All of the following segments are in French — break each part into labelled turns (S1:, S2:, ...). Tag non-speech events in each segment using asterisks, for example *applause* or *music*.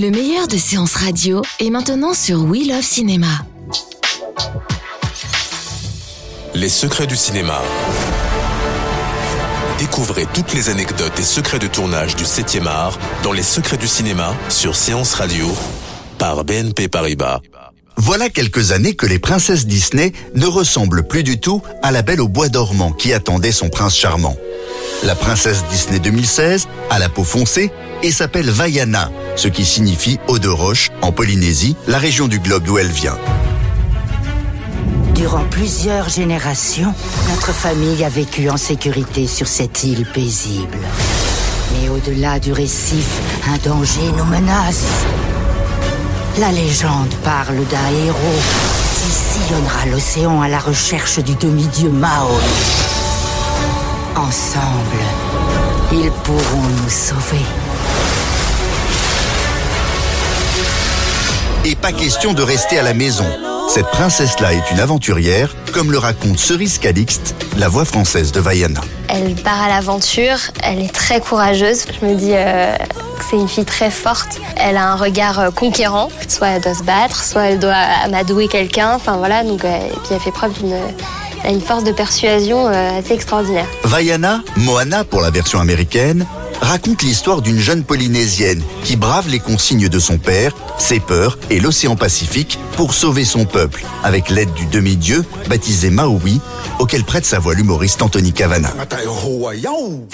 S1: Le meilleur de séances radio est maintenant sur We Love Cinéma.
S2: Les secrets du cinéma. Découvrez toutes les anecdotes et secrets de tournage du 7e art dans Les secrets du cinéma sur Séance Radio par BNP Paribas.
S3: Voilà quelques années que les princesses Disney ne ressemblent plus du tout à la belle au bois dormant qui attendait son prince charmant. La princesse Disney 2016 a la peau foncée et s'appelle Vaiana, ce qui signifie eau de roche en Polynésie, la région du globe d'où elle vient.
S4: Durant plusieurs générations, notre famille a vécu en sécurité sur cette île paisible. Mais au-delà du récif, un danger nous menace. La légende parle d'un héros qui sillonnera l'océan à la recherche du demi-dieu Mao. Ensemble, ils pourront nous sauver.
S3: Et pas question de rester à la maison. Cette princesse-là est une aventurière, comme le raconte Cerise Calixte, la voix française de Vaiana.
S5: Elle part à l'aventure, elle est très courageuse. Je me dis euh, que c'est une fille très forte. Elle a un regard euh, conquérant. Soit elle doit se battre, soit elle doit amadouer quelqu'un. Enfin voilà, donc, euh, et puis elle fait preuve d'une elle a une force de persuasion euh, assez extraordinaire.
S3: Vaiana, Moana pour la version américaine, raconte l'histoire d'une jeune Polynésienne qui brave les consignes de son père, ses peurs et l'océan Pacifique pour sauver son peuple, avec l'aide du demi-dieu baptisé Maui, auquel prête sa voix l'humoriste Anthony Cavana.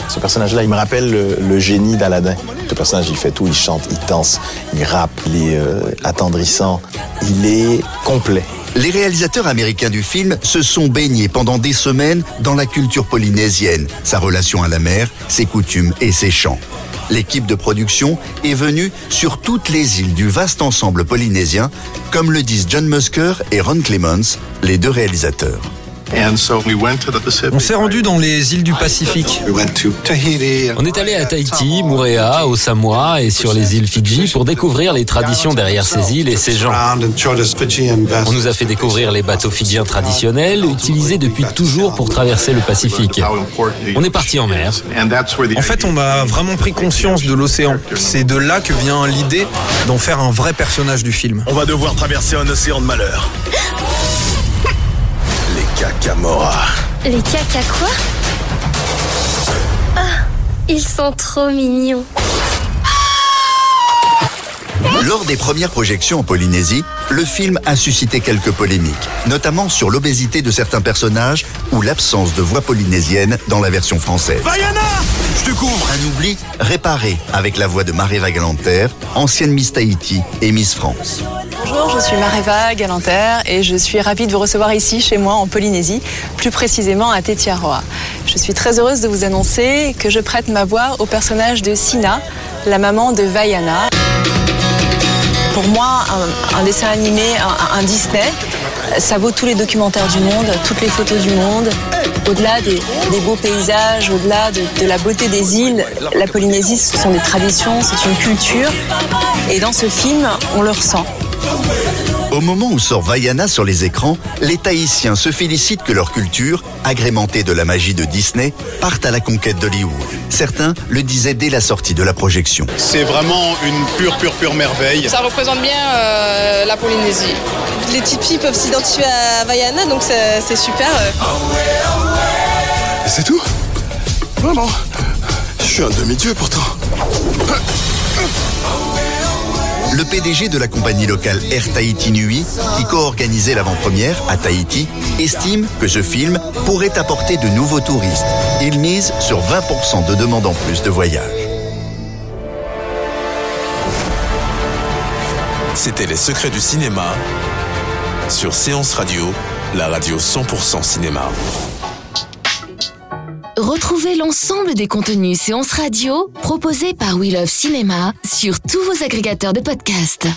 S6: Ce personnage-là, il me rappelle le, génie d'Aladin. Ce personnage, il fait tout, il chante, il danse, il rappe, il est euh, attendrissant, il est complet.
S3: Les réalisateurs américains du film se sont baignés pendant des semaines dans la culture polynésienne, sa relation à la mer, ses coutumes et ses chants. L'équipe de production est venue sur toutes les îles du vaste ensemble polynésien, comme le disent John Musker et Ron Clements, les deux réalisateurs.
S7: On s'est rendu dans les îles du Pacifique.
S8: On est allé à Tahiti, Moorea, au Samoa et sur les îles Fidji pour découvrir les traditions derrière ces îles et ces gens. On nous a fait découvrir les bateaux fidjiens traditionnels utilisés depuis toujours pour traverser le Pacifique. On est parti en mer.
S7: En fait, on a vraiment pris conscience de l'océan. C'est de là que vient l'idée d'en faire un vrai personnage du film.
S9: On va devoir traverser un océan de malheur. *laughs* Les cacamora.
S5: Les caca quoi Ah, ils sont trop mignons.
S3: Lors des premières projections en Polynésie, le film a suscité quelques polémiques, notamment sur l'obésité de certains personnages ou l'absence de voix polynésienne dans la version française.
S9: Vaiana Je te couvre
S3: Un oubli réparé avec la voix de Maréva Galanter, ancienne Miss Tahiti et Miss France.
S10: Bonjour, je suis Maréva Galanter et je suis ravie de vous recevoir ici chez moi en Polynésie, plus précisément à Tetiaroa. Je suis très heureuse de vous annoncer que je prête ma voix au personnage de Sina, la maman de Vaiana. Pour moi, un, un dessin animé, un, un Disney, ça vaut tous les documentaires du monde, toutes les photos du monde. Au-delà des, des beaux paysages, au-delà de, de la beauté des îles, la Polynésie, ce sont des traditions, c'est une culture. Et dans ce film, on le ressent.
S3: Au moment où sort Vaiana sur les écrans, les Tahitiens se félicitent que leur culture, agrémentée de la magie de Disney, parte à la conquête d'Hollywood. Certains le disaient dès la sortie de la projection.
S11: C'est vraiment une pure, pure, pure merveille.
S12: Ça représente bien euh, la Polynésie. Les petites filles peuvent s'identifier à Vaiana, donc c'est super.
S9: C'est tout Vraiment Je suis un demi-dieu pourtant.
S3: Le PDG de la compagnie locale Air Tahiti Nui, qui co-organisait l'avant-première à Tahiti, estime que ce film pourrait apporter de nouveaux touristes. Il mise sur 20% de demandes en plus de voyages.
S2: C'était Les secrets du cinéma sur Séance Radio, la radio 100% cinéma.
S1: Retrouvez l'ensemble des contenus séances radio proposés par We Love Cinéma sur tous vos agrégateurs de podcasts.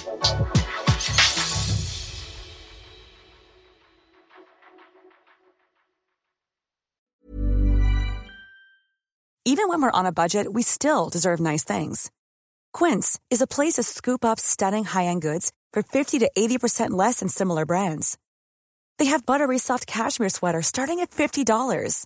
S13: Even when we're on a budget, we still deserve nice things. Quince is a place to scoop up stunning high-end goods for 50 to 80% less than similar brands. They have buttery soft cashmere sweaters starting at $50,